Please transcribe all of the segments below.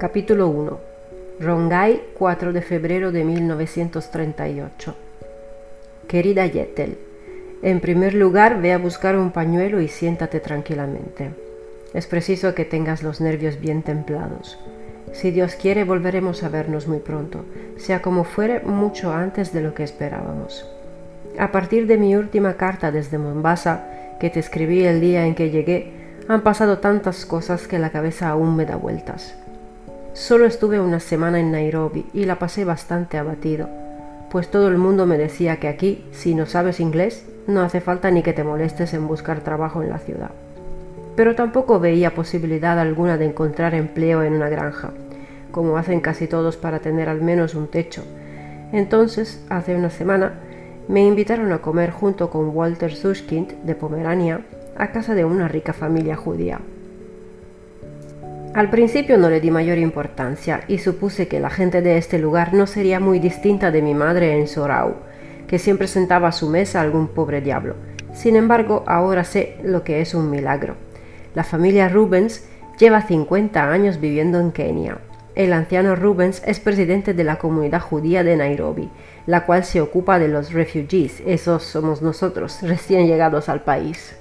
Capítulo 1 Rongai, 4 de febrero de 1938 Querida Yetel, en primer lugar ve a buscar un pañuelo y siéntate tranquilamente. Es preciso que tengas los nervios bien templados. Si Dios quiere volveremos a vernos muy pronto, sea como fuere mucho antes de lo que esperábamos. A partir de mi última carta desde Mombasa, que te escribí el día en que llegué, han pasado tantas cosas que la cabeza aún me da vueltas. Solo estuve una semana en Nairobi y la pasé bastante abatido, pues todo el mundo me decía que aquí, si no sabes inglés, no hace falta ni que te molestes en buscar trabajo en la ciudad. Pero tampoco veía posibilidad alguna de encontrar empleo en una granja, como hacen casi todos para tener al menos un techo. Entonces, hace una semana, me invitaron a comer junto con Walter Sushkind de Pomerania a casa de una rica familia judía. Al principio no le di mayor importancia y supuse que la gente de este lugar no sería muy distinta de mi madre en Sorau, que siempre sentaba a su mesa algún pobre diablo. Sin embargo, ahora sé lo que es un milagro. La familia Rubens lleva 50 años viviendo en Kenia. El anciano Rubens es presidente de la comunidad judía de Nairobi, la cual se ocupa de los refugees, esos somos nosotros, recién llegados al país.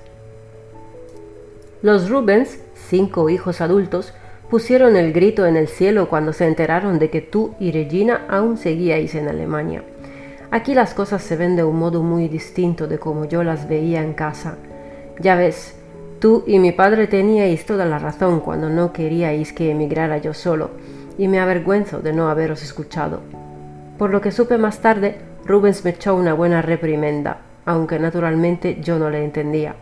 Los Rubens, cinco hijos adultos, pusieron el grito en el cielo cuando se enteraron de que tú y Regina aún seguíais en Alemania. Aquí las cosas se ven de un modo muy distinto de como yo las veía en casa. Ya ves, tú y mi padre teníais toda la razón cuando no queríais que emigrara yo solo, y me avergüenzo de no haberos escuchado. Por lo que supe más tarde, Rubens me echó una buena reprimenda, aunque naturalmente yo no le entendía.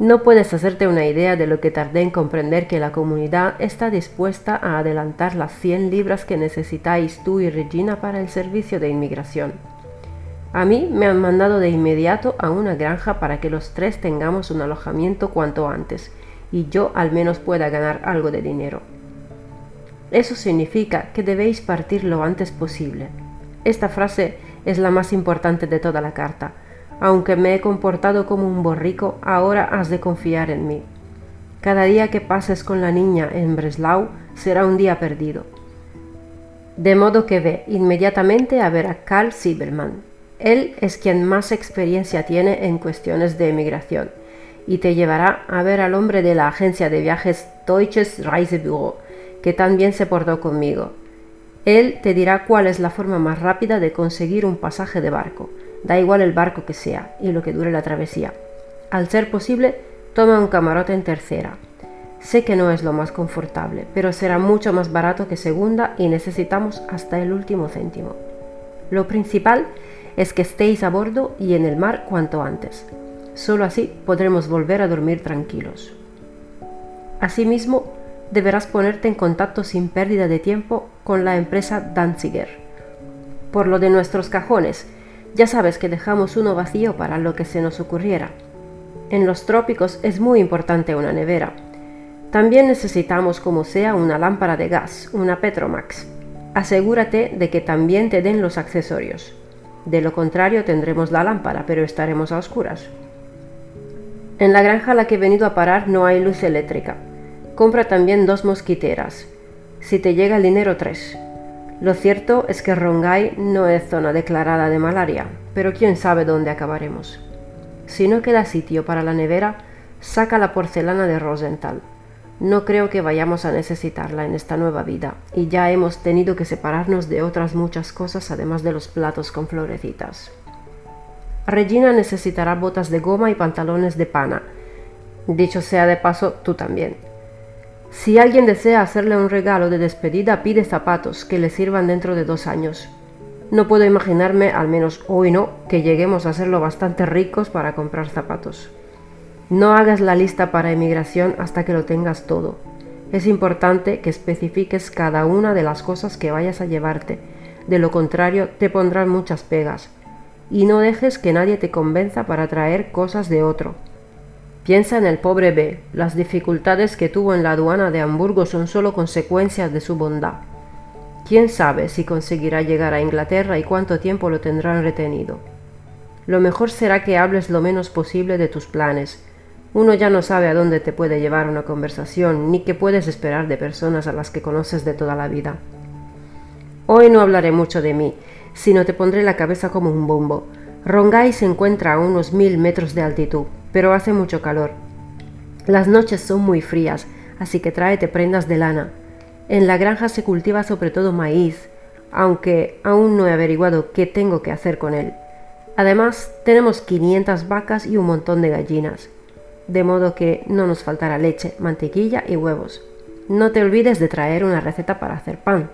No puedes hacerte una idea de lo que tardé en comprender que la comunidad está dispuesta a adelantar las 100 libras que necesitáis tú y Regina para el servicio de inmigración. A mí me han mandado de inmediato a una granja para que los tres tengamos un alojamiento cuanto antes y yo al menos pueda ganar algo de dinero. Eso significa que debéis partir lo antes posible. Esta frase es la más importante de toda la carta aunque me he comportado como un borrico, ahora has de confiar en mí. Cada día que pases con la niña en Breslau será un día perdido. De modo que ve inmediatamente a ver a Karl Siebermann. Él es quien más experiencia tiene en cuestiones de emigración y te llevará a ver al hombre de la agencia de viajes Deutsches Reisebüro, que también se portó conmigo. Él te dirá cuál es la forma más rápida de conseguir un pasaje de barco Da igual el barco que sea y lo que dure la travesía. Al ser posible, toma un camarote en tercera. Sé que no es lo más confortable, pero será mucho más barato que segunda y necesitamos hasta el último céntimo. Lo principal es que estéis a bordo y en el mar cuanto antes. Solo así podremos volver a dormir tranquilos. Asimismo, deberás ponerte en contacto sin pérdida de tiempo con la empresa Danziger. Por lo de nuestros cajones, ya sabes que dejamos uno vacío para lo que se nos ocurriera. En los trópicos es muy importante una nevera. También necesitamos como sea una lámpara de gas, una Petromax. Asegúrate de que también te den los accesorios. De lo contrario tendremos la lámpara, pero estaremos a oscuras. En la granja a la que he venido a parar no hay luz eléctrica. Compra también dos mosquiteras. Si te llega el dinero, tres. Lo cierto es que Rongai no es zona declarada de malaria, pero quién sabe dónde acabaremos. Si no queda sitio para la nevera, saca la porcelana de Rosenthal. No creo que vayamos a necesitarla en esta nueva vida, y ya hemos tenido que separarnos de otras muchas cosas además de los platos con florecitas. Regina necesitará botas de goma y pantalones de pana. Dicho sea de paso, tú también. Si alguien desea hacerle un regalo de despedida, pide zapatos que le sirvan dentro de dos años. No puedo imaginarme, al menos hoy no, que lleguemos a serlo bastante ricos para comprar zapatos. No hagas la lista para emigración hasta que lo tengas todo. Es importante que especifiques cada una de las cosas que vayas a llevarte, de lo contrario te pondrán muchas pegas. Y no dejes que nadie te convenza para traer cosas de otro. Piensa en el pobre B. Las dificultades que tuvo en la aduana de Hamburgo son solo consecuencias de su bondad. ¿Quién sabe si conseguirá llegar a Inglaterra y cuánto tiempo lo tendrán retenido? Lo mejor será que hables lo menos posible de tus planes. Uno ya no sabe a dónde te puede llevar una conversación, ni qué puedes esperar de personas a las que conoces de toda la vida. Hoy no hablaré mucho de mí, sino te pondré la cabeza como un bombo. Rongai se encuentra a unos mil metros de altitud, pero hace mucho calor. Las noches son muy frías, así que tráete prendas de lana. En la granja se cultiva sobre todo maíz, aunque aún no he averiguado qué tengo que hacer con él. Además, tenemos 500 vacas y un montón de gallinas, de modo que no nos faltará leche, mantequilla y huevos. No te olvides de traer una receta para hacer pan.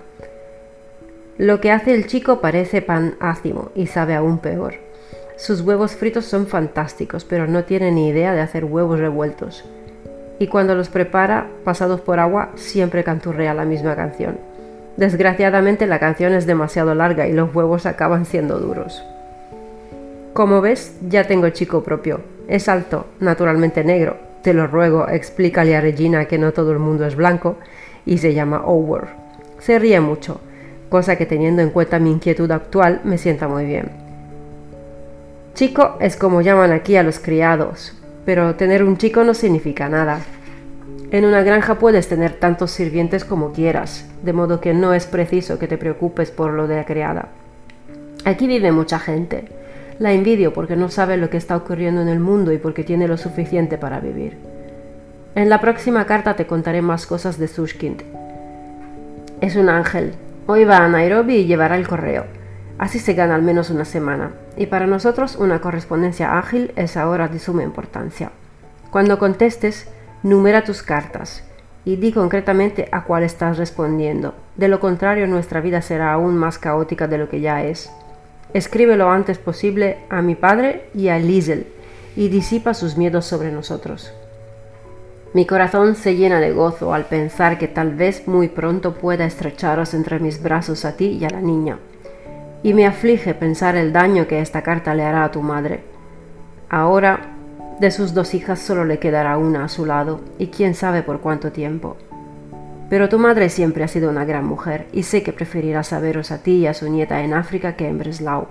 Lo que hace el chico parece pan ácimo y sabe aún peor. Sus huevos fritos son fantásticos, pero no tiene ni idea de hacer huevos revueltos. Y cuando los prepara, pasados por agua, siempre canturrea la misma canción. Desgraciadamente la canción es demasiado larga y los huevos acaban siendo duros. Como ves, ya tengo chico propio. Es alto, naturalmente negro. Te lo ruego, explícale a Regina que no todo el mundo es blanco y se llama Over. Se ríe mucho, cosa que teniendo en cuenta mi inquietud actual me sienta muy bien. Chico es como llaman aquí a los criados, pero tener un chico no significa nada. En una granja puedes tener tantos sirvientes como quieras, de modo que no es preciso que te preocupes por lo de la criada. Aquí vive mucha gente. La envidio porque no sabe lo que está ocurriendo en el mundo y porque tiene lo suficiente para vivir. En la próxima carta te contaré más cosas de Sushkind. Es un ángel. Hoy va a Nairobi y llevará el correo. Así se gana al menos una semana. Y para nosotros una correspondencia ágil es ahora de suma importancia. Cuando contestes, Numera tus cartas y di concretamente a cuál estás respondiendo. De lo contrario, nuestra vida será aún más caótica de lo que ya es. Escribe lo antes posible a mi padre y a Liesel y disipa sus miedos sobre nosotros. Mi corazón se llena de gozo al pensar que tal vez muy pronto pueda estrecharos entre mis brazos a ti y a la niña. Y me aflige pensar el daño que esta carta le hará a tu madre. Ahora de sus dos hijas solo le quedará una a su lado, y quién sabe por cuánto tiempo. Pero tu madre siempre ha sido una gran mujer, y sé que preferirá saberos a ti y a su nieta en África que en Breslau.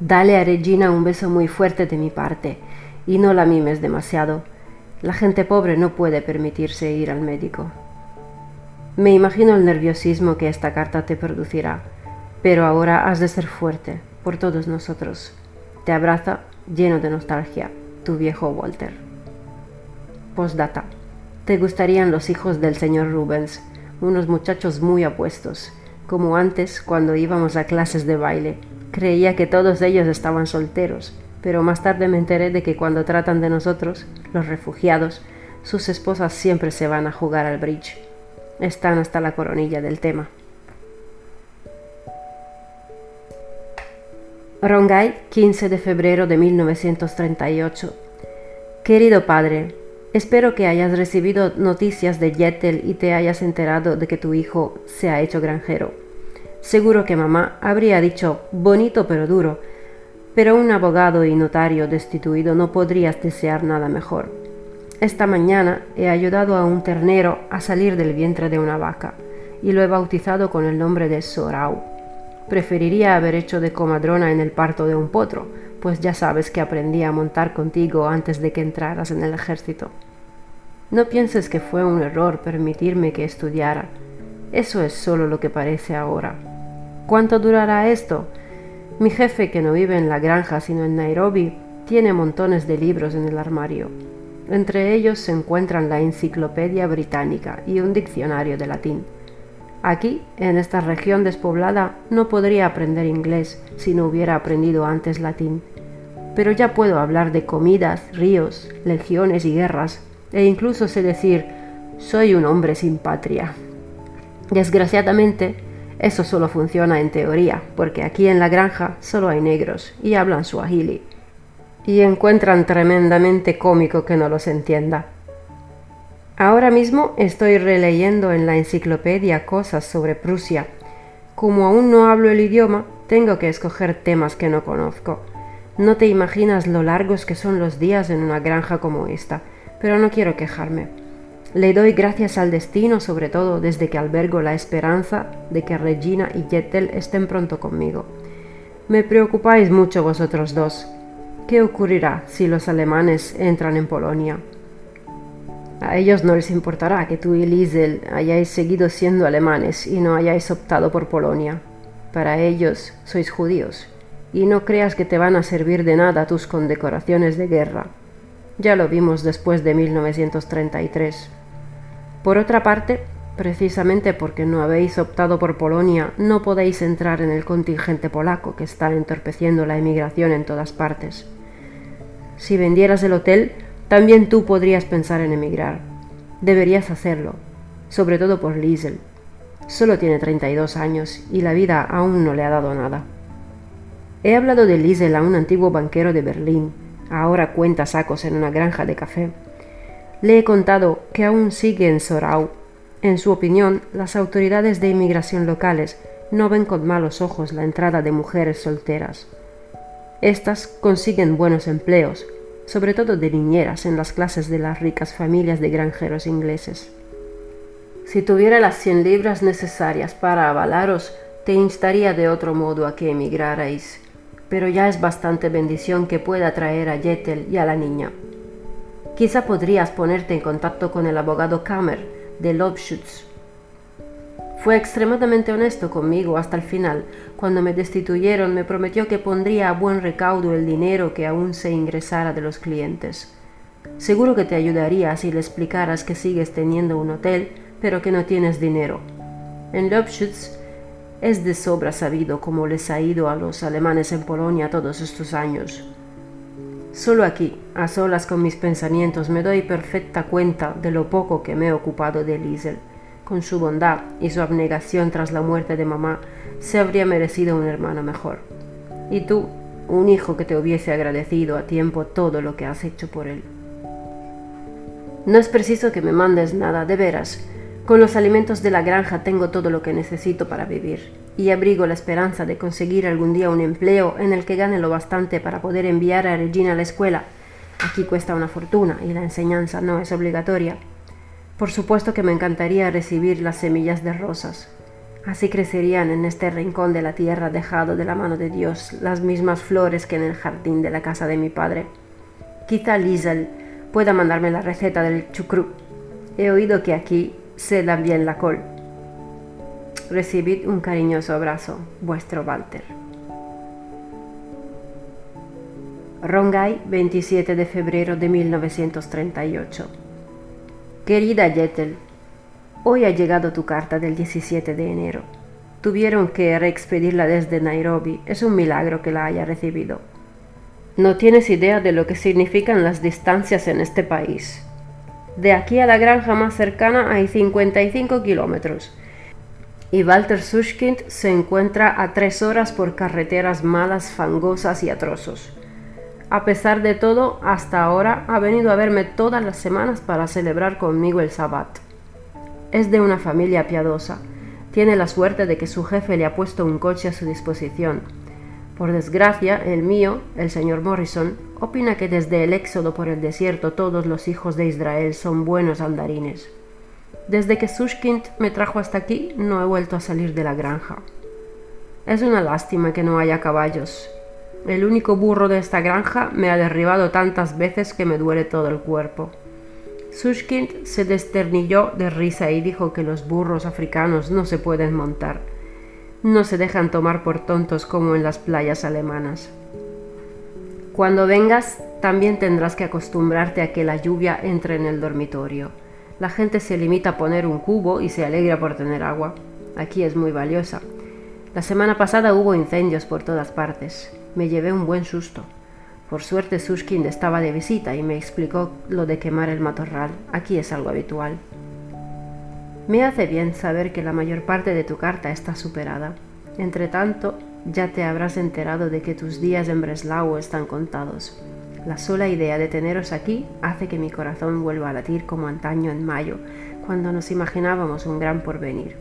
Dale a Regina un beso muy fuerte de mi parte, y no la mimes demasiado. La gente pobre no puede permitirse ir al médico. Me imagino el nerviosismo que esta carta te producirá, pero ahora has de ser fuerte por todos nosotros. Te abraza lleno de nostalgia tu viejo Walter. Postdata. Te gustarían los hijos del señor Rubens, unos muchachos muy apuestos, como antes cuando íbamos a clases de baile. Creía que todos ellos estaban solteros, pero más tarde me enteré de que cuando tratan de nosotros, los refugiados, sus esposas siempre se van a jugar al bridge. Están hasta la coronilla del tema. Rongai, 15 de febrero de 1938. Querido padre, espero que hayas recibido noticias de Yetel y te hayas enterado de que tu hijo se ha hecho granjero. Seguro que mamá habría dicho bonito pero duro, pero un abogado y notario destituido no podrías desear nada mejor. Esta mañana he ayudado a un ternero a salir del vientre de una vaca y lo he bautizado con el nombre de Sorau Preferiría haber hecho de comadrona en el parto de un potro, pues ya sabes que aprendí a montar contigo antes de que entraras en el ejército. No pienses que fue un error permitirme que estudiara. Eso es solo lo que parece ahora. ¿Cuánto durará esto? Mi jefe, que no vive en la granja sino en Nairobi, tiene montones de libros en el armario. Entre ellos se encuentran la Enciclopedia Británica y un diccionario de latín. Aquí, en esta región despoblada, no podría aprender inglés si no hubiera aprendido antes latín. Pero ya puedo hablar de comidas, ríos, legiones y guerras, e incluso sé decir, soy un hombre sin patria. Desgraciadamente, eso solo funciona en teoría, porque aquí en la granja solo hay negros y hablan suahili. Y encuentran tremendamente cómico que no los entienda. Ahora mismo estoy releyendo en la enciclopedia cosas sobre Prusia. Como aún no hablo el idioma, tengo que escoger temas que no conozco. No te imaginas lo largos que son los días en una granja como esta, pero no quiero quejarme. Le doy gracias al destino, sobre todo desde que albergo la esperanza de que Regina y Jettel estén pronto conmigo. Me preocupáis mucho vosotros dos. ¿qué ocurrirá si los alemanes entran en Polonia? A ellos no les importará que tú y Liesel hayáis seguido siendo alemanes y no hayáis optado por Polonia. Para ellos sois judíos, y no creas que te van a servir de nada tus condecoraciones de guerra. Ya lo vimos después de 1933. Por otra parte, precisamente porque no habéis optado por Polonia, no podéis entrar en el contingente polaco que está entorpeciendo la emigración en todas partes. Si vendieras el hotel, también tú podrías pensar en emigrar. Deberías hacerlo, sobre todo por Liesel. Solo tiene 32 años y la vida aún no le ha dado nada. He hablado de Liesel a un antiguo banquero de Berlín, ahora cuenta sacos en una granja de café. Le he contado que aún sigue en Sorau. En su opinión, las autoridades de inmigración locales no ven con malos ojos la entrada de mujeres solteras. Estas consiguen buenos empleos, sobre todo de niñeras en las clases de las ricas familias de granjeros ingleses. Si tuviera las cien libras necesarias para avalaros, te instaría de otro modo a que emigrarais, pero ya es bastante bendición que pueda traer a Jettel y a la niña. Quizá podrías ponerte en contacto con el abogado Kammer de Lobschutz fue extremadamente honesto conmigo hasta el final. Cuando me destituyeron me prometió que pondría a buen recaudo el dinero que aún se ingresara de los clientes. Seguro que te ayudaría si le explicaras que sigues teniendo un hotel, pero que no tienes dinero. En Lobschutz es de sobra sabido cómo les ha ido a los alemanes en Polonia todos estos años. Solo aquí, a solas con mis pensamientos, me doy perfecta cuenta de lo poco que me he ocupado de Liesel con su bondad y su abnegación tras la muerte de mamá, se habría merecido un hermano mejor. Y tú, un hijo que te hubiese agradecido a tiempo todo lo que has hecho por él. No es preciso que me mandes nada, de veras. Con los alimentos de la granja tengo todo lo que necesito para vivir, y abrigo la esperanza de conseguir algún día un empleo en el que gane lo bastante para poder enviar a Regina a la escuela. Aquí cuesta una fortuna y la enseñanza no es obligatoria. Por supuesto que me encantaría recibir las semillas de rosas. Así crecerían en este rincón de la tierra dejado de la mano de Dios las mismas flores que en el jardín de la casa de mi padre. Quizá Liesel pueda mandarme la receta del chucrú. He oído que aquí se da bien la col. Recibid un cariñoso abrazo, vuestro Walter. Rongai, 27 de febrero de 1938. Querida Jettel, hoy ha llegado tu carta del 17 de enero. Tuvieron que reexpedirla desde Nairobi. Es un milagro que la haya recibido. No tienes idea de lo que significan las distancias en este país. De aquí a la granja más cercana hay 55 kilómetros. Y Walter Sushkind se encuentra a tres horas por carreteras malas, fangosas y atrozos. A pesar de todo, hasta ahora ha venido a verme todas las semanas para celebrar conmigo el Sabbat. Es de una familia piadosa. Tiene la suerte de que su jefe le ha puesto un coche a su disposición. Por desgracia, el mío, el señor Morrison, opina que desde el éxodo por el desierto todos los hijos de Israel son buenos andarines. Desde que Sushkind me trajo hasta aquí, no he vuelto a salir de la granja. Es una lástima que no haya caballos, el único burro de esta granja me ha derribado tantas veces que me duele todo el cuerpo. Sushkind se desternilló de risa y dijo que los burros africanos no se pueden montar. No se dejan tomar por tontos como en las playas alemanas. Cuando vengas, también tendrás que acostumbrarte a que la lluvia entre en el dormitorio. La gente se limita a poner un cubo y se alegra por tener agua. Aquí es muy valiosa. La semana pasada hubo incendios por todas partes me llevé un buen susto. Por suerte Sushkind estaba de visita y me explicó lo de quemar el matorral. Aquí es algo habitual. Me hace bien saber que la mayor parte de tu carta está superada. Entre tanto, ya te habrás enterado de que tus días en Breslau están contados. La sola idea de teneros aquí hace que mi corazón vuelva a latir como antaño en mayo, cuando nos imaginábamos un gran porvenir.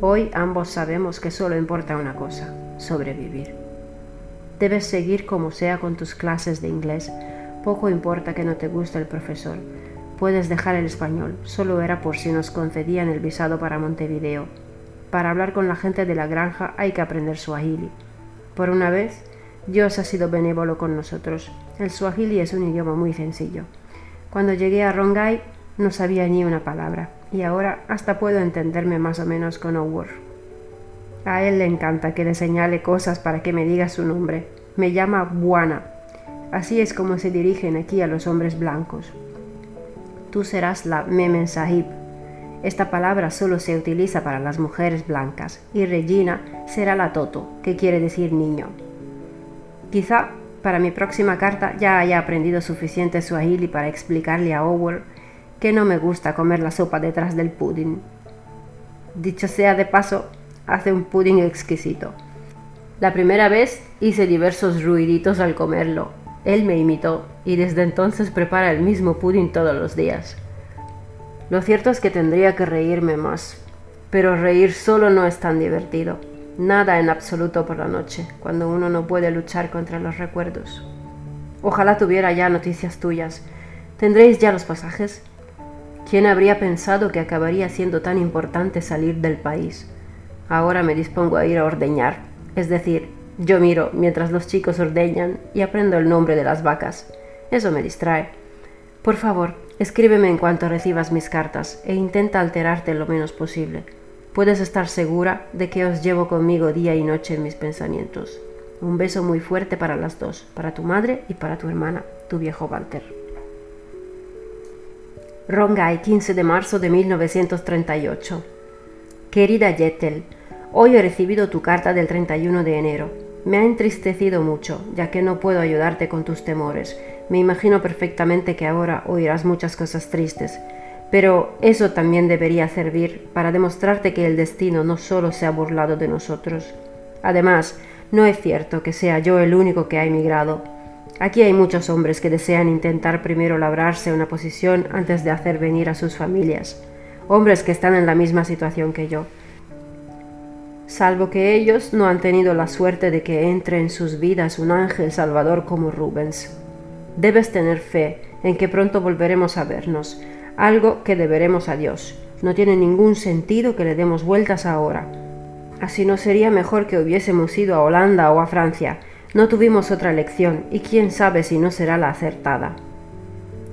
Hoy ambos sabemos que solo importa una cosa, sobrevivir. Debes seguir como sea con tus clases de inglés. Poco importa que no te guste el profesor. Puedes dejar el español, solo era por si nos concedían el visado para Montevideo. Para hablar con la gente de la granja hay que aprender suahili. Por una vez, Dios ha sido benévolo con nosotros. El suajili es un idioma muy sencillo. Cuando llegué a Rongai no sabía ni una palabra y ahora hasta puedo entenderme más o menos con Owur. A él le encanta que le señale cosas para que me diga su nombre. Me llama Buana. Así es como se dirigen aquí a los hombres blancos. Tú serás la Memen Sahib. Esta palabra solo se utiliza para las mujeres blancas y Regina será la Toto, que quiere decir niño. Quizá para mi próxima carta ya haya aprendido suficiente suahili para explicarle a Owen que no me gusta comer la sopa detrás del pudding. Dicho sea de paso, hace un pudding exquisito. La primera vez hice diversos ruiditos al comerlo. Él me imitó y desde entonces prepara el mismo pudding todos los días. Lo cierto es que tendría que reírme más, pero reír solo no es tan divertido. Nada en absoluto por la noche, cuando uno no puede luchar contra los recuerdos. Ojalá tuviera ya noticias tuyas. ¿Tendréis ya los pasajes? ¿Quién habría pensado que acabaría siendo tan importante salir del país? Ahora me dispongo a ir a ordeñar, es decir, yo miro mientras los chicos ordeñan y aprendo el nombre de las vacas. Eso me distrae. Por favor, escríbeme en cuanto recibas mis cartas e intenta alterarte lo menos posible. Puedes estar segura de que os llevo conmigo día y noche en mis pensamientos. Un beso muy fuerte para las dos, para tu madre y para tu hermana, tu viejo Walter. Rongai, 15 de marzo de 1938. Querida Yetel, hoy he recibido tu carta del 31 de enero. Me ha entristecido mucho, ya que no puedo ayudarte con tus temores. Me imagino perfectamente que ahora oirás muchas cosas tristes, pero eso también debería servir para demostrarte que el destino no solo se ha burlado de nosotros. Además, no es cierto que sea yo el único que ha emigrado. Aquí hay muchos hombres que desean intentar primero labrarse una posición antes de hacer venir a sus familias. Hombres que están en la misma situación que yo. Salvo que ellos no han tenido la suerte de que entre en sus vidas un ángel salvador como Rubens. Debes tener fe en que pronto volveremos a vernos, algo que deberemos a Dios. No tiene ningún sentido que le demos vueltas ahora. Así no sería mejor que hubiésemos ido a Holanda o a Francia. No tuvimos otra elección y quién sabe si no será la acertada.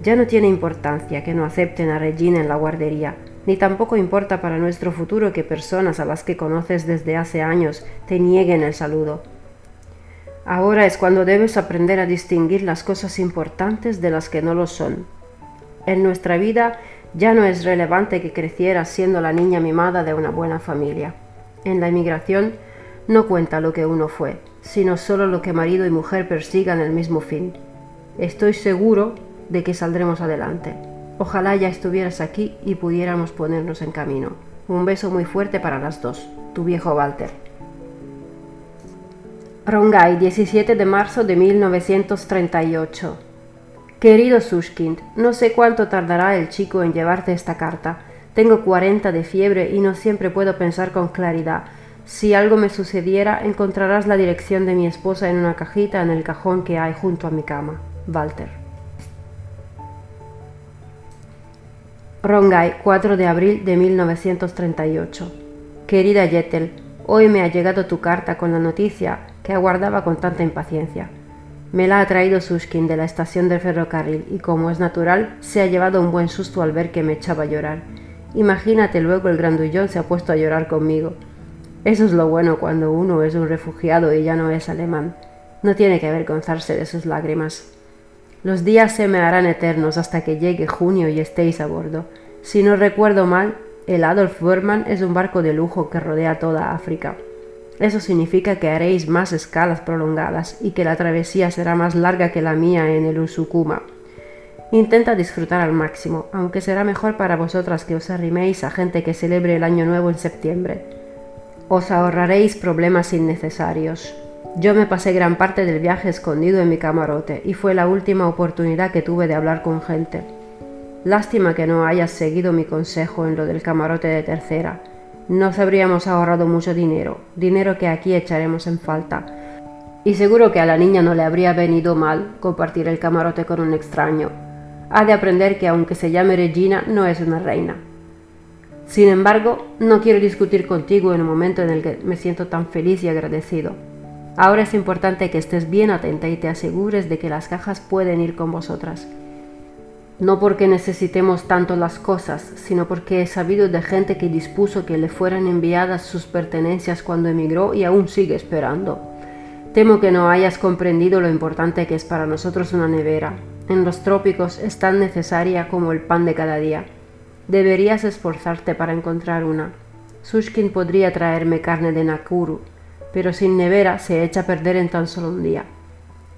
Ya no tiene importancia que no acepten a Regina en la guardería, ni tampoco importa para nuestro futuro que personas a las que conoces desde hace años te nieguen el saludo. Ahora es cuando debes aprender a distinguir las cosas importantes de las que no lo son. En nuestra vida ya no es relevante que crecieras siendo la niña mimada de una buena familia. En la emigración no cuenta lo que uno fue, sino solo lo que marido y mujer persigan el mismo fin. Estoy seguro de que saldremos adelante. Ojalá ya estuvieras aquí y pudiéramos ponernos en camino. Un beso muy fuerte para las dos. Tu viejo Walter. Rongai, 17 de marzo de 1938. Querido Sushkind, no sé cuánto tardará el chico en llevarte esta carta. Tengo 40 de fiebre y no siempre puedo pensar con claridad. Si algo me sucediera, encontrarás la dirección de mi esposa en una cajita en el cajón que hay junto a mi cama. Walter. Rongai, 4 de abril de 1938. Querida Yetel, hoy me ha llegado tu carta con la noticia que aguardaba con tanta impaciencia. Me la ha traído Sushkin de la estación del ferrocarril y como es natural, se ha llevado un buen susto al ver que me echaba a llorar. Imagínate luego el grandullón se ha puesto a llorar conmigo. Eso es lo bueno cuando uno es un refugiado y ya no es alemán. No tiene que avergonzarse de sus lágrimas. Los días se me harán eternos hasta que llegue junio y estéis a bordo. Si no recuerdo mal, el Adolf Wörmann es un barco de lujo que rodea toda África. Eso significa que haréis más escalas prolongadas y que la travesía será más larga que la mía en el Usukuma. Intenta disfrutar al máximo, aunque será mejor para vosotras que os arriméis a gente que celebre el Año Nuevo en septiembre. Os ahorraréis problemas innecesarios. Yo me pasé gran parte del viaje escondido en mi camarote y fue la última oportunidad que tuve de hablar con gente. Lástima que no hayas seguido mi consejo en lo del camarote de tercera nos habríamos ahorrado mucho dinero, dinero que aquí echaremos en falta. Y seguro que a la niña no le habría venido mal compartir el camarote con un extraño. Ha de aprender que aunque se llame Regina, no es una reina. Sin embargo, no quiero discutir contigo en un momento en el que me siento tan feliz y agradecido. Ahora es importante que estés bien atenta y te asegures de que las cajas pueden ir con vosotras. No porque necesitemos tanto las cosas, sino porque he sabido de gente que dispuso que le fueran enviadas sus pertenencias cuando emigró y aún sigue esperando. Temo que no hayas comprendido lo importante que es para nosotros una nevera. En los trópicos es tan necesaria como el pan de cada día. Deberías esforzarte para encontrar una. Sushkin podría traerme carne de Nakuru, pero sin nevera se echa a perder en tan solo un día.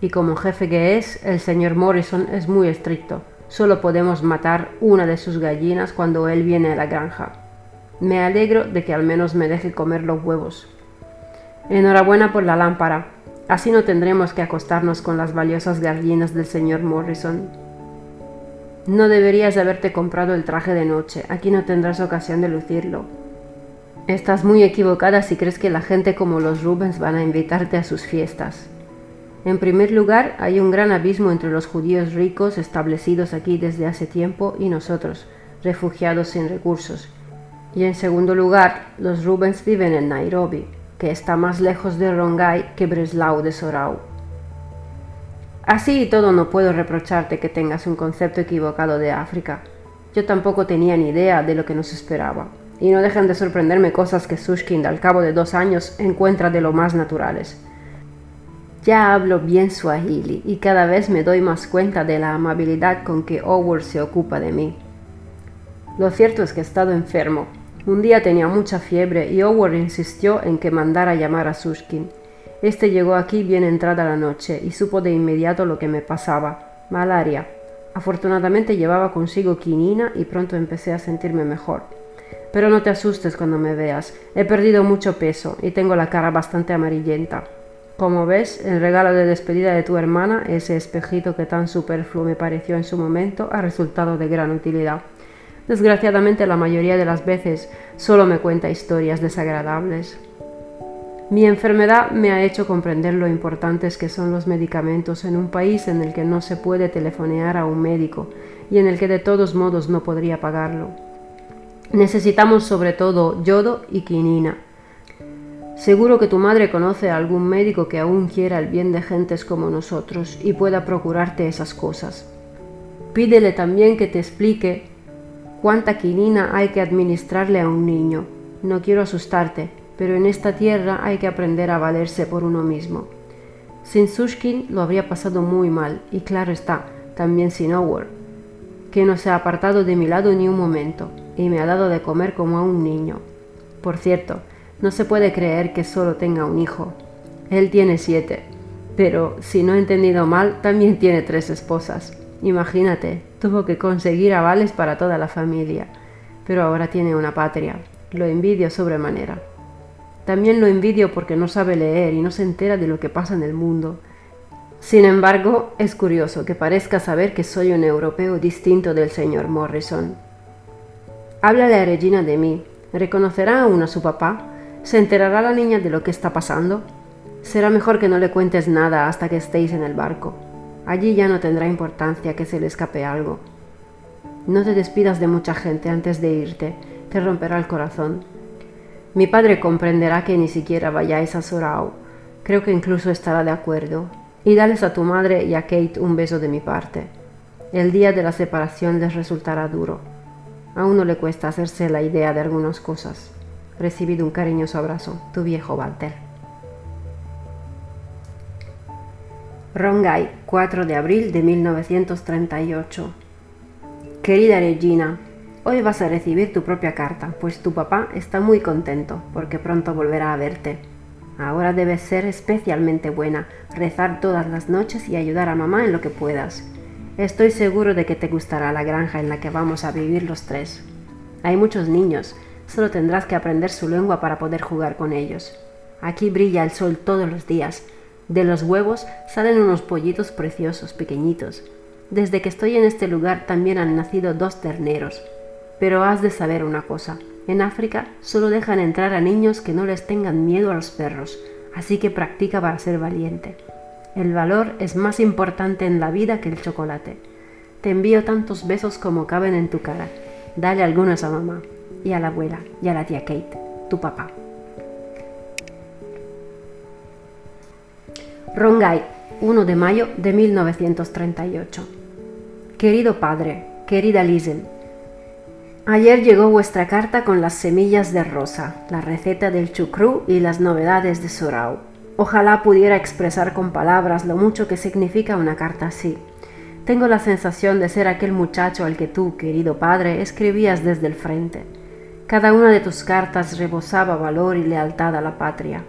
Y como jefe que es, el señor Morrison es muy estricto. Solo podemos matar una de sus gallinas cuando él viene a la granja. Me alegro de que al menos me deje comer los huevos. Enhorabuena por la lámpara. Así no tendremos que acostarnos con las valiosas gallinas del señor Morrison. No deberías haberte comprado el traje de noche, aquí no tendrás ocasión de lucirlo. Estás muy equivocada si crees que la gente como los Rubens van a invitarte a sus fiestas. En primer lugar, hay un gran abismo entre los judíos ricos establecidos aquí desde hace tiempo y nosotros, refugiados sin recursos. Y en segundo lugar, los Rubens viven en Nairobi, que está más lejos de Rongai que Breslau de Sorau. Así y todo no puedo reprocharte que tengas un concepto equivocado de África. Yo tampoco tenía ni idea de lo que nos esperaba, y no dejan de sorprenderme cosas que Sushkind al cabo de dos años encuentra de lo más naturales. Ya hablo bien suahili y cada vez me doy más cuenta de la amabilidad con que Howard se ocupa de mí. Lo cierto es que he estado enfermo un día tenía mucha fiebre y Howard insistió en que mandara llamar a Sushkin. Este llegó aquí bien entrada la noche y supo de inmediato lo que me pasaba. Malaria. Afortunadamente llevaba consigo quinina y pronto empecé a sentirme mejor. Pero no te asustes cuando me veas. He perdido mucho peso y tengo la cara bastante amarillenta. Como ves, el regalo de despedida de tu hermana, ese espejito que tan superfluo me pareció en su momento, ha resultado de gran utilidad. Desgraciadamente la mayoría de las veces solo me cuenta historias desagradables. Mi enfermedad me ha hecho comprender lo importantes que son los medicamentos en un país en el que no se puede telefonear a un médico y en el que de todos modos no podría pagarlo. Necesitamos sobre todo yodo y quinina. Seguro que tu madre conoce a algún médico que aún quiera el bien de gentes como nosotros y pueda procurarte esas cosas. Pídele también que te explique cuánta quinina hay que administrarle a un niño. No quiero asustarte, pero en esta tierra hay que aprender a valerse por uno mismo. Sin Sushkin lo habría pasado muy mal, y claro está, también sin Howard, que no se ha apartado de mi lado ni un momento, y me ha dado de comer como a un niño. Por cierto, no se puede creer que solo tenga un hijo. Él tiene siete, pero si no he entendido mal, también tiene tres esposas. Imagínate, tuvo que conseguir avales para toda la familia, pero ahora tiene una patria. Lo envidio sobremanera. También lo envidio porque no sabe leer y no se entera de lo que pasa en el mundo. Sin embargo, es curioso que parezca saber que soy un europeo distinto del señor Morrison. Háblale a Regina de mí. ¿Reconocerá aún a su papá? ¿Se enterará la niña de lo que está pasando? Será mejor que no le cuentes nada hasta que estéis en el barco. Allí ya no tendrá importancia que se le escape algo. No te despidas de mucha gente antes de irte, te romperá el corazón. Mi padre comprenderá que ni siquiera vayáis a Sorao. Creo que incluso estará de acuerdo. Y dales a tu madre y a Kate un beso de mi parte. El día de la separación les resultará duro. A uno le cuesta hacerse la idea de algunas cosas. Recibido un cariñoso abrazo, tu viejo Walter. Rongai, 4 de abril de 1938. Querida Regina, hoy vas a recibir tu propia carta, pues tu papá está muy contento porque pronto volverá a verte. Ahora debes ser especialmente buena, rezar todas las noches y ayudar a mamá en lo que puedas. Estoy seguro de que te gustará la granja en la que vamos a vivir los tres. Hay muchos niños, solo tendrás que aprender su lengua para poder jugar con ellos. Aquí brilla el sol todos los días, de los huevos salen unos pollitos preciosos, pequeñitos. Desde que estoy en este lugar también han nacido dos terneros. Pero has de saber una cosa, en África solo dejan entrar a niños que no les tengan miedo a los perros, así que practica para ser valiente. El valor es más importante en la vida que el chocolate. Te envío tantos besos como caben en tu cara. Dale algunos a mamá, y a la abuela, y a la tía Kate, tu papá. Rongai, 1 de mayo de 1938. Querido padre, querida Liesel, ayer llegó vuestra carta con las semillas de rosa, la receta del chucrú y las novedades de Sorao. Ojalá pudiera expresar con palabras lo mucho que significa una carta así. Tengo la sensación de ser aquel muchacho al que tú, querido padre, escribías desde el frente. Cada una de tus cartas rebosaba valor y lealtad a la patria.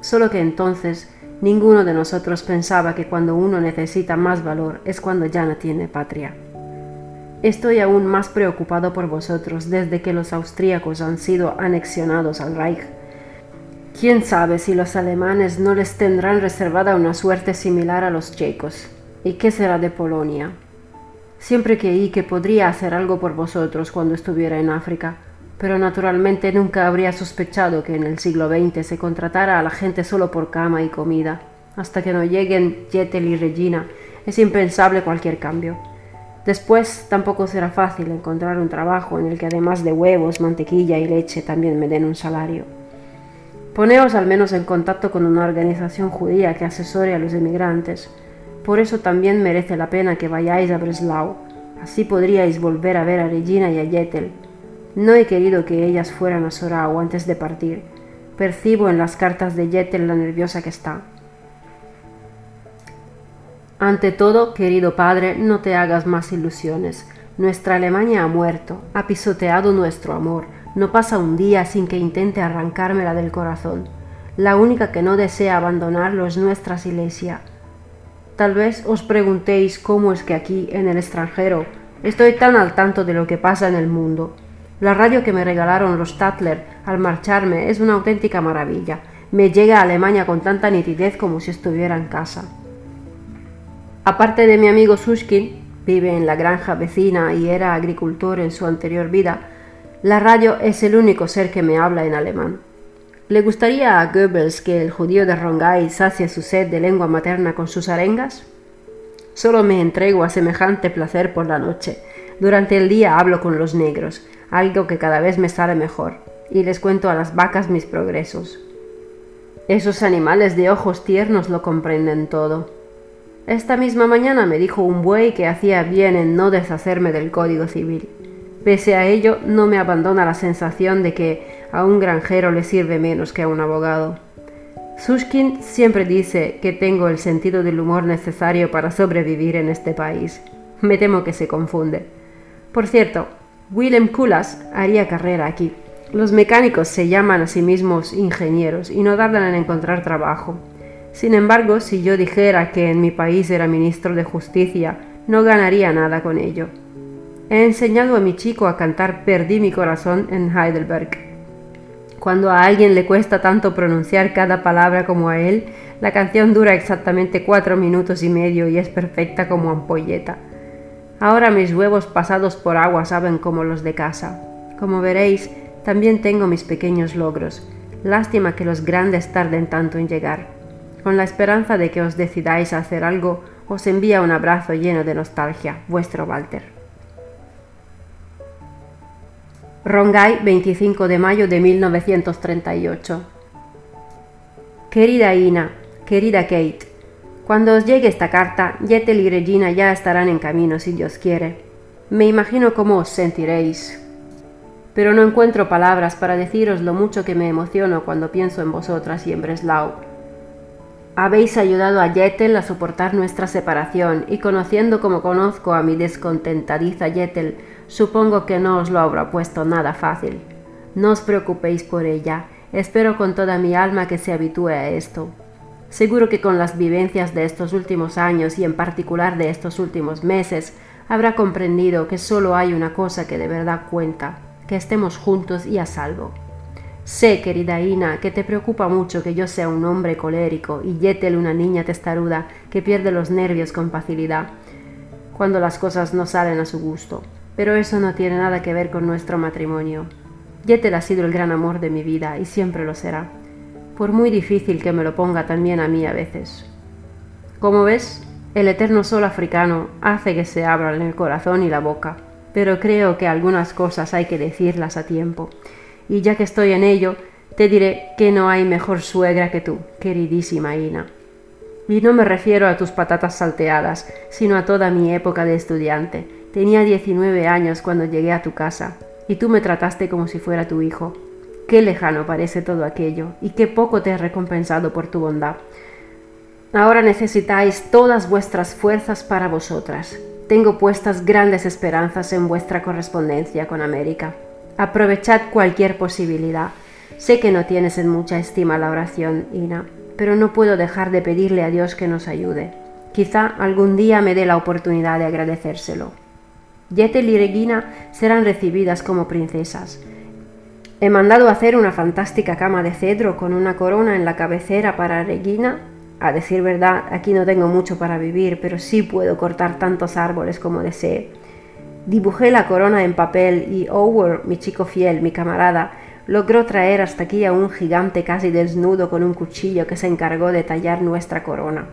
Solo que entonces Ninguno de nosotros pensaba que cuando uno necesita más valor es cuando ya no tiene patria. Estoy aún más preocupado por vosotros desde que los austríacos han sido anexionados al Reich. ¿Quién sabe si los alemanes no les tendrán reservada una suerte similar a los checos? ¿Y qué será de Polonia? Siempre creí que podría hacer algo por vosotros cuando estuviera en África, pero naturalmente nunca habría sospechado que en el siglo XX se contratara a la gente solo por cama y comida. Hasta que no lleguen Jetel y Regina, es impensable cualquier cambio. Después tampoco será fácil encontrar un trabajo en el que además de huevos, mantequilla y leche también me den un salario. Poneos al menos en contacto con una organización judía que asesore a los emigrantes. Por eso también merece la pena que vayáis a Breslau. Así podríais volver a ver a Regina y a Jetel no he querido que ellas fueran a Sorao antes de partir. Percibo en las cartas de Yetel la nerviosa que está. Ante todo, querido padre, no te hagas más ilusiones. Nuestra Alemania ha muerto, ha pisoteado nuestro amor. No pasa un día sin que intente arrancármela del corazón. La única que no desea abandonarlo es nuestra Silesia. Tal vez os preguntéis cómo es que aquí, en el extranjero, estoy tan al tanto de lo que pasa en el mundo. La radio que me regalaron los Stadler al marcharme es una auténtica maravilla. Me llega a Alemania con tanta nitidez como si estuviera en casa. Aparte de mi amigo Sushkin, vive en la granja vecina y era agricultor en su anterior vida, la radio es el único ser que me habla en alemán. ¿Le gustaría a Goebbels que el judío de Rongai sacie su sed de lengua materna con sus arengas? Solo me entrego a semejante placer por la noche. Durante el día hablo con los negros, algo que cada vez me sale mejor, y les cuento a las vacas mis progresos. Esos animales de ojos tiernos lo comprenden todo. Esta misma mañana me dijo un buey que hacía bien en no deshacerme del Código Civil. Pese a ello, no me abandona la sensación de que a un granjero le sirve menos que a un abogado. Sushkin siempre dice que tengo el sentido del humor necesario para sobrevivir en este país. Me temo que se confunde. Por cierto, Willem Kulas haría carrera aquí. Los mecánicos se llaman a sí mismos ingenieros y no tardan en encontrar trabajo. Sin embargo, si yo dijera que en mi país era ministro de justicia, no ganaría nada con ello. He enseñado a mi chico a cantar Perdí mi corazón en Heidelberg. Cuando a alguien le cuesta tanto pronunciar cada palabra como a él, la canción dura exactamente cuatro minutos y medio y es perfecta como ampolleta. Ahora mis huevos pasados por agua saben como los de casa. Como veréis, también tengo mis pequeños logros. Lástima que los grandes tarden tanto en llegar. Con la esperanza de que os decidáis a hacer algo, os envía un abrazo lleno de nostalgia, vuestro Walter. Rongai, 25 de mayo de 1938. Querida Ina, querida Kate, cuando os llegue esta carta, Yetel y Regina ya estarán en camino si Dios quiere. Me imagino cómo os sentiréis. Pero no encuentro palabras para deciros lo mucho que me emociono cuando pienso en vosotras y en Breslau. Habéis ayudado a Yetel a soportar nuestra separación y conociendo como conozco a mi descontentadiza Yetel, supongo que no os lo habrá puesto nada fácil. No os preocupéis por ella, espero con toda mi alma que se habitúe a esto. Seguro que con las vivencias de estos últimos años y en particular de estos últimos meses, habrá comprendido que solo hay una cosa que de verdad cuenta, que estemos juntos y a salvo. Sé, querida Ina, que te preocupa mucho que yo sea un hombre colérico y Yetel una niña testaruda que pierde los nervios con facilidad cuando las cosas no salen a su gusto. Pero eso no tiene nada que ver con nuestro matrimonio. Yetel ha sido el gran amor de mi vida y siempre lo será por muy difícil que me lo ponga también a mí a veces. Como ves, el eterno sol africano hace que se abran el corazón y la boca, pero creo que algunas cosas hay que decirlas a tiempo, y ya que estoy en ello, te diré que no hay mejor suegra que tú, queridísima Ina. Y no me refiero a tus patatas salteadas, sino a toda mi época de estudiante. Tenía 19 años cuando llegué a tu casa, y tú me trataste como si fuera tu hijo. Qué lejano parece todo aquello, y qué poco te he recompensado por tu bondad. Ahora necesitáis todas vuestras fuerzas para vosotras. Tengo puestas grandes esperanzas en vuestra correspondencia con América. Aprovechad cualquier posibilidad. Sé que no tienes en mucha estima la oración, Ina, pero no puedo dejar de pedirle a Dios que nos ayude. Quizá algún día me dé la oportunidad de agradecérselo. Yetel y Regina serán recibidas como princesas. He mandado hacer una fantástica cama de cedro con una corona en la cabecera para Regina. A decir verdad, aquí no tengo mucho para vivir, pero sí puedo cortar tantos árboles como desee. Dibujé la corona en papel y Ower, mi chico fiel, mi camarada, logró traer hasta aquí a un gigante casi desnudo con un cuchillo que se encargó de tallar nuestra corona.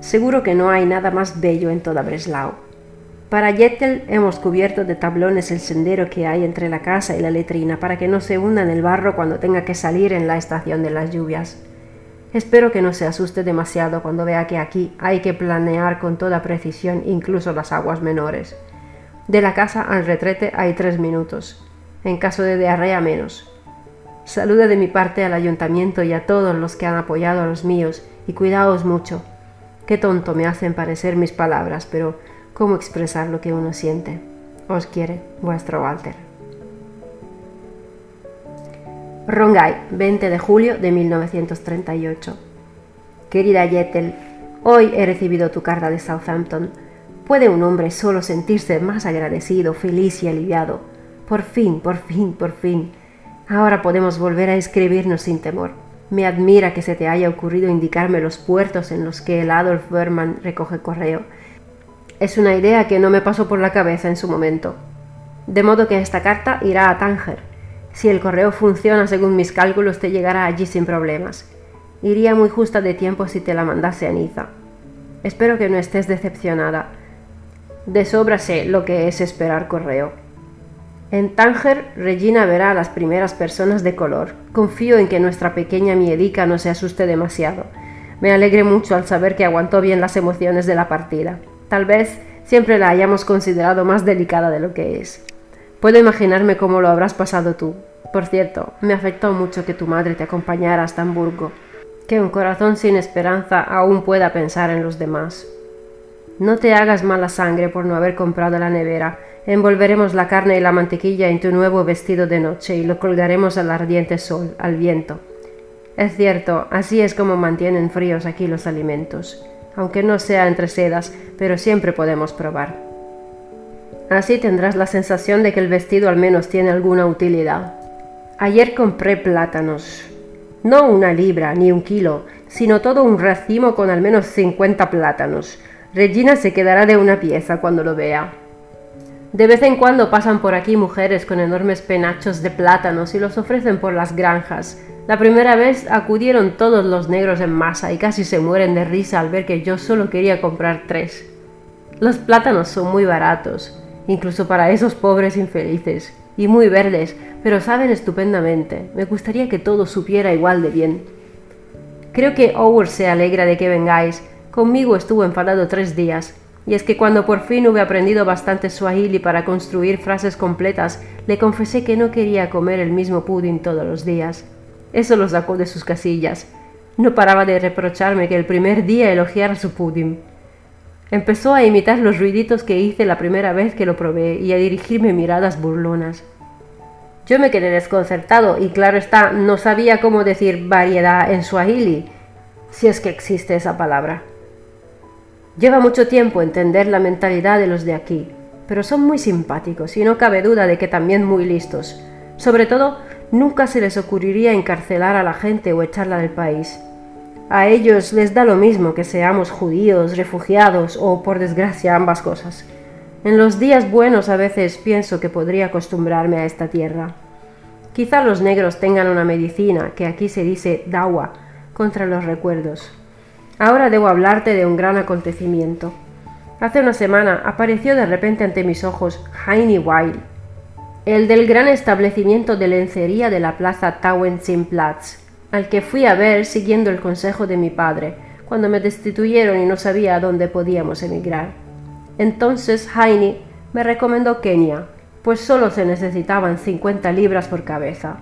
Seguro que no hay nada más bello en toda Breslau. Para Jettel hemos cubierto de tablones el sendero que hay entre la casa y la letrina para que no se hunda en el barro cuando tenga que salir en la estación de las lluvias. Espero que no se asuste demasiado cuando vea que aquí hay que planear con toda precisión incluso las aguas menores. De la casa al retrete hay tres minutos, en caso de diarrea menos. Saluda de mi parte al ayuntamiento y a todos los que han apoyado a los míos y cuidaos mucho. Qué tonto me hacen parecer mis palabras, pero ¿cómo expresar lo que uno siente? Os quiere, vuestro Walter. Rongai, 20 de julio de 1938. Querida Yetel, hoy he recibido tu carta de Southampton ¿Puede un hombre solo sentirse más agradecido, feliz y aliviado? Por fin, por fin, por fin. Ahora podemos volver a escribirnos sin temor. Me admira que se te haya ocurrido indicarme los puertos en los que el Adolf Berman recoge correo. Es una idea que no me pasó por la cabeza en su momento. De modo que esta carta irá a Tánger. Si el correo funciona según mis cálculos, te llegará allí sin problemas. Iría muy justa de tiempo si te la mandase a Niza. Espero que no estés decepcionada. De sobra sé lo que es esperar correo. En Tánger, Regina verá a las primeras personas de color. Confío en que nuestra pequeña miedica no se asuste demasiado. Me alegré mucho al saber que aguantó bien las emociones de la partida. Tal vez siempre la hayamos considerado más delicada de lo que es. Puedo imaginarme cómo lo habrás pasado tú. Por cierto, me afectó mucho que tu madre te acompañara hasta Hamburgo. Que un corazón sin esperanza aún pueda pensar en los demás. No te hagas mala sangre por no haber comprado la nevera. Envolveremos la carne y la mantequilla en tu nuevo vestido de noche y lo colgaremos al ardiente sol, al viento. Es cierto, así es como mantienen fríos aquí los alimentos, aunque no sea entre sedas, pero siempre podemos probar. Así tendrás la sensación de que el vestido al menos tiene alguna utilidad. Ayer compré plátanos. No una libra ni un kilo, sino todo un racimo con al menos 50 plátanos Regina se quedará de una pieza cuando lo vea. De vez en cuando pasan por aquí mujeres con enormes penachos de plátanos y los ofrecen por las granjas. La primera vez acudieron todos los negros en masa y casi se mueren de risa al ver que yo solo quería comprar tres. Los plátanos son muy baratos, incluso para esos pobres infelices, y muy verdes, pero saben estupendamente. Me gustaría que todo supiera igual de bien. Creo que Ower se alegra de que vengáis, Conmigo estuvo enfadado tres días, y es que cuando por fin hube aprendido bastante swahili para construir frases completas, le confesé que no quería comer el mismo pudding todos los días. Eso lo sacó de sus casillas. No paraba de reprocharme que el primer día elogiara su pudding. Empezó a imitar los ruiditos que hice la primera vez que lo probé y a dirigirme miradas burlonas. Yo me quedé desconcertado y claro está, no sabía cómo decir variedad en swahili, si es que existe esa palabra. Lleva mucho tiempo entender la mentalidad de los de aquí, pero son muy simpáticos y no cabe duda de que también muy listos. Sobre todo, nunca se les ocurriría encarcelar a la gente o echarla del país. A ellos les da lo mismo que seamos judíos, refugiados o, por desgracia, ambas cosas. En los días buenos a veces pienso que podría acostumbrarme a esta tierra. Quizá los negros tengan una medicina, que aquí se dice dawa, contra los recuerdos. Ahora debo hablarte de un gran acontecimiento. Hace una semana apareció de repente ante mis ojos Heine Weil, el del gran establecimiento de lencería de la plaza Tauentzienplatz, al que fui a ver siguiendo el consejo de mi padre, cuando me destituyeron y no sabía a dónde podíamos emigrar. Entonces Heine me recomendó Kenia, pues solo se necesitaban 50 libras por cabeza.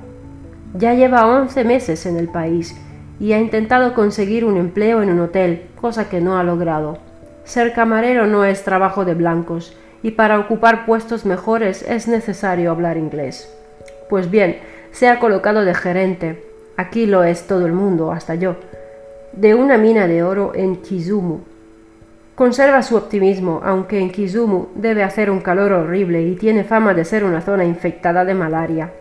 Ya lleva 11 meses en el país y ha intentado conseguir un empleo en un hotel, cosa que no ha logrado. Ser camarero no es trabajo de blancos y para ocupar puestos mejores es necesario hablar inglés. Pues bien, se ha colocado de gerente, aquí lo es todo el mundo, hasta yo, de una mina de oro en Kizumu. Conserva su optimismo, aunque en Kizumu debe hacer un calor horrible y tiene fama de ser una zona infectada de malaria.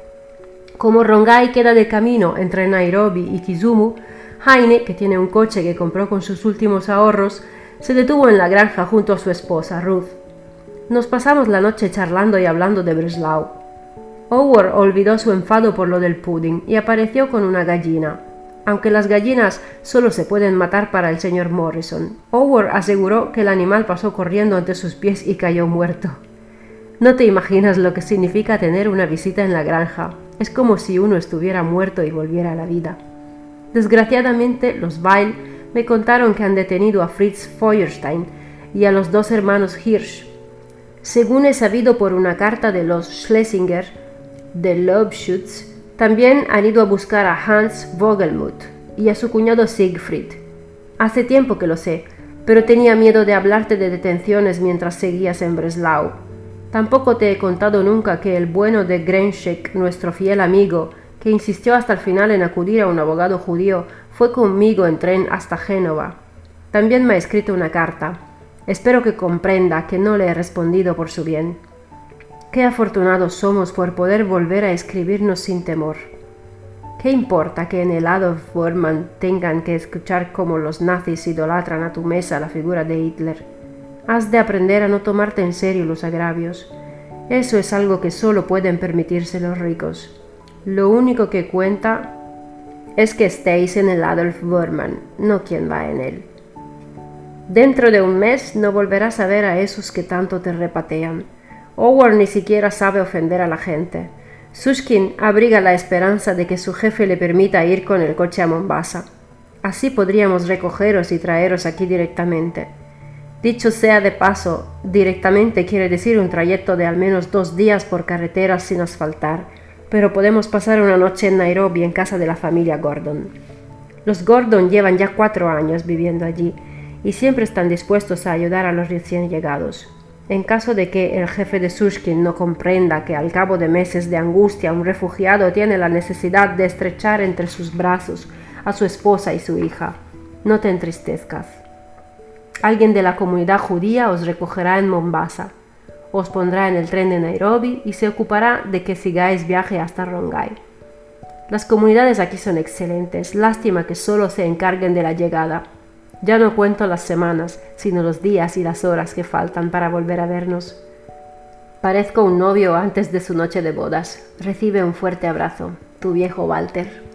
Como Rongai queda de camino entre Nairobi y Kizumu, Heine, que tiene un coche que compró con sus últimos ahorros, se detuvo en la granja junto a su esposa, Ruth. Nos pasamos la noche charlando y hablando de Breslau. Howard olvidó su enfado por lo del pudding y apareció con una gallina. Aunque las gallinas solo se pueden matar para el señor Morrison, Howard aseguró que el animal pasó corriendo ante sus pies y cayó muerto. No te imaginas lo que significa tener una visita en la granja. Es como si uno estuviera muerto y volviera a la vida. Desgraciadamente, los Weil me contaron que han detenido a Fritz Feuerstein y a los dos hermanos Hirsch. Según he sabido por una carta de los Schlesinger de Lobschutz, también han ido a buscar a Hans Vogelmuth y a su cuñado Siegfried. Hace tiempo que lo sé, pero tenía miedo de hablarte de detenciones mientras seguías en Breslau. Tampoco te he contado nunca que el bueno de Grenschek, nuestro fiel amigo, que insistió hasta el final en acudir a un abogado judío, fue conmigo en tren hasta Génova. También me ha escrito una carta. Espero que comprenda que no le he respondido por su bien. Qué afortunados somos por poder volver a escribirnos sin temor. ¿Qué importa que en el Adolf Bormann tengan que escuchar cómo los nazis idolatran a tu mesa la figura de Hitler? Has de aprender a no tomarte en serio los agravios. Eso es algo que solo pueden permitirse los ricos. Lo único que cuenta es que estéis en el Adolf Bormann, no quien va en él. Dentro de un mes no volverás a ver a esos que tanto te repatean. Howard ni siquiera sabe ofender a la gente. Sushkin abriga la esperanza de que su jefe le permita ir con el coche a Mombasa. Así podríamos recogeros y traeros aquí directamente. Dicho sea de paso, directamente quiere decir un trayecto de al menos dos días por carretera sin asfaltar, pero podemos pasar una noche en Nairobi en casa de la familia Gordon. Los Gordon llevan ya cuatro años viviendo allí y siempre están dispuestos a ayudar a los recién llegados. En caso de que el jefe de Sushkin no comprenda que al cabo de meses de angustia un refugiado tiene la necesidad de estrechar entre sus brazos a su esposa y su hija, no te entristezcas. Alguien de la comunidad judía os recogerá en Mombasa, os pondrá en el tren de Nairobi y se ocupará de que sigáis viaje hasta Rongai. Las comunidades aquí son excelentes, lástima que solo se encarguen de la llegada. Ya no cuento las semanas, sino los días y las horas que faltan para volver a vernos. Parezco un novio antes de su noche de bodas. Recibe un fuerte abrazo, tu viejo Walter.